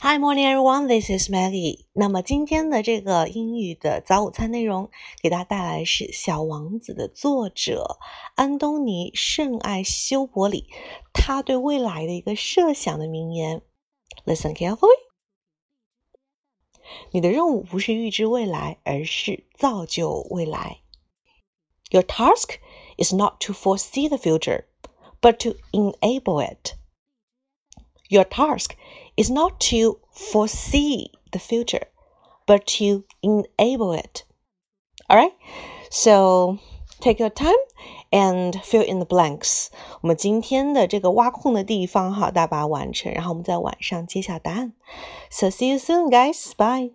Hi, morning, everyone. This is Maggie. 那么今天的这个英语的早午餐内容，给大家带来是《小王子》的作者安东尼·圣艾修伯里，他对未来的一个设想的名言。Listen carefully. 你的任务不是预知未来，而是造就未来。Your task is not to foresee the future, but to enable it. Your task is not to foresee the future, but to enable it. All right? So take your time and fill in the blanks. 我们今天的这个挖空的地方哈，大家把它完成，然后我们在晚上揭晓答案。So see you soon, guys. Bye.